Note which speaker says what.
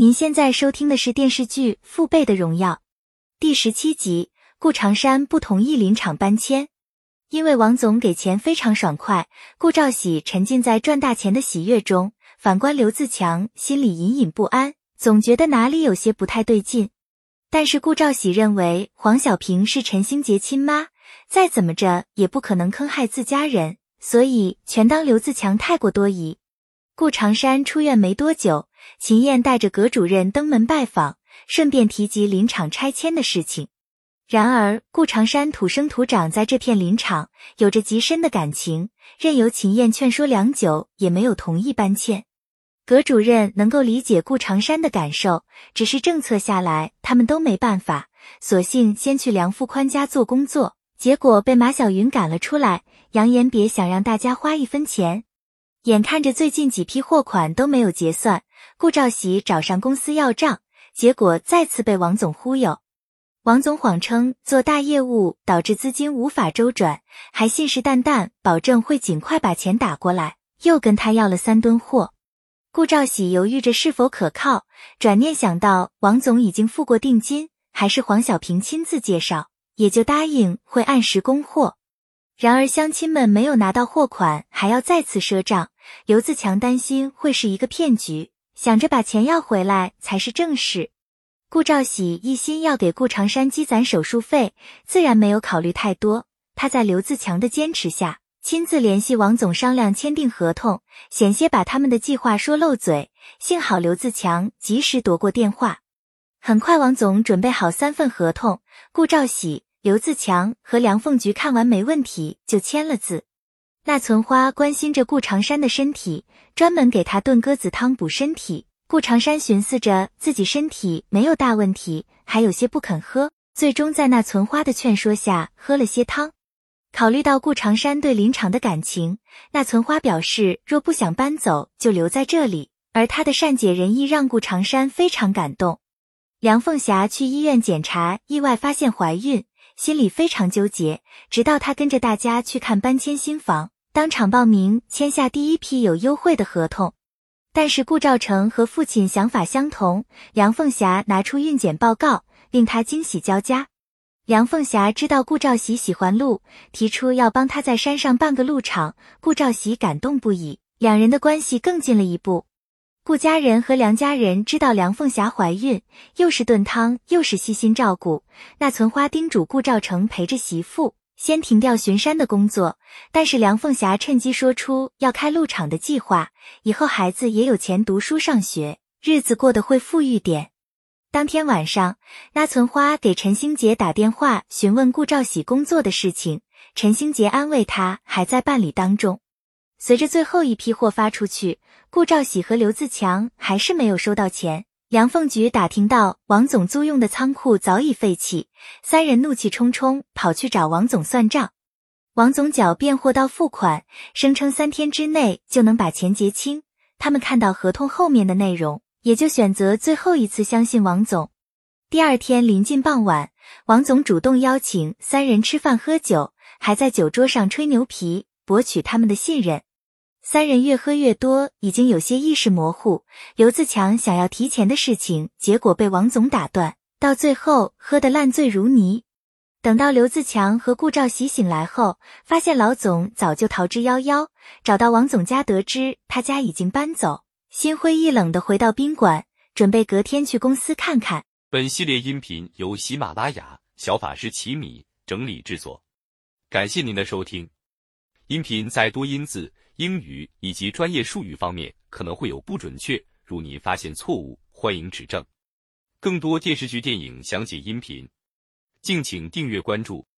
Speaker 1: 您现在收听的是电视剧《父辈的荣耀》第十七集。顾长山不同意林场搬迁，因为王总给钱非常爽快。顾兆喜沉浸在赚大钱的喜悦中，反观刘自强心里隐隐不安，总觉得哪里有些不太对劲。但是顾兆喜认为黄小平是陈星杰亲妈，再怎么着也不可能坑害自家人，所以全当刘自强太过多疑。顾长山出院没多久。秦燕带着葛主任登门拜访，顺便提及林场拆迁的事情。然而顾长山土生土长在这片林场，有着极深的感情，任由秦燕劝说良久，也没有同意搬迁。葛主任能够理解顾长山的感受，只是政策下来，他们都没办法，索性先去梁富宽家做工作。结果被马小云赶了出来，扬言别想让大家花一分钱。眼看着最近几批货款都没有结算。顾兆喜找上公司要账，结果再次被王总忽悠。王总谎称做大业务导致资金无法周转，还信誓旦旦保证会尽快把钱打过来，又跟他要了三吨货。顾兆喜犹豫着是否可靠，转念想到王总已经付过定金，还是黄小平亲自介绍，也就答应会按时供货。然而乡亲们没有拿到货款，还要再次赊账，刘自强担心会是一个骗局。想着把钱要回来才是正事，顾兆喜一心要给顾长山积攒手术费，自然没有考虑太多。他在刘自强的坚持下，亲自联系王总商量签订合同，险些把他们的计划说漏嘴。幸好刘自强及时夺过电话，很快王总准备好三份合同，顾兆喜、刘自强和梁凤菊看完没问题，就签了字。那存花关心着顾长山的身体，专门给他炖鸽子汤补身体。顾长山寻思着自己身体没有大问题，还有些不肯喝，最终在那存花的劝说下喝了些汤。考虑到顾长山对林场的感情，那存花表示若不想搬走就留在这里，而他的善解人意让顾长山非常感动。梁凤霞去医院检查，意外发现怀孕，心里非常纠结，直到她跟着大家去看搬迁新房。当场报名签下第一批有优惠的合同，但是顾兆成和父亲想法相同。梁凤霞拿出孕检报告，令他惊喜交加。梁凤霞知道顾兆喜喜欢鹿，提出要帮他在山上办个鹿场。顾兆喜感动不已，两人的关系更近了一步。顾家人和梁家人知道梁凤霞怀孕，又是炖汤，又是细心照顾。那存花叮嘱顾兆成陪着媳妇。先停掉巡山的工作，但是梁凤霞趁机说出要开鹿场的计划，以后孩子也有钱读书上学，日子过得会富裕点。当天晚上，那存花给陈星杰打电话询问顾兆喜工作的事情，陈星杰安慰他还在办理当中。随着最后一批货发出去，顾兆喜和刘自强还是没有收到钱。梁凤菊打听到王总租用的仓库早已废弃，三人怒气冲冲跑去找王总算账。王总狡辩货到付款，声称三天之内就能把钱结清。他们看到合同后面的内容，也就选择最后一次相信王总。第二天临近傍晚，王总主动邀请三人吃饭喝酒，还在酒桌上吹牛皮，博取他们的信任。三人越喝越多，已经有些意识模糊。刘自强想要提前的事情，结果被王总打断，到最后喝得烂醉如泥。等到刘自强和顾兆喜醒来后，发现老总早就逃之夭夭。找到王总家，得知他家已经搬走，心灰意冷的回到宾馆，准备隔天去公司看看。
Speaker 2: 本系列音频由喜马拉雅小法师奇米整理制作，感谢您的收听。音频在多音字。英语以及专业术语方面可能会有不准确，如您发现错误，欢迎指正。更多电视剧、电影详解音频，敬请订阅关注。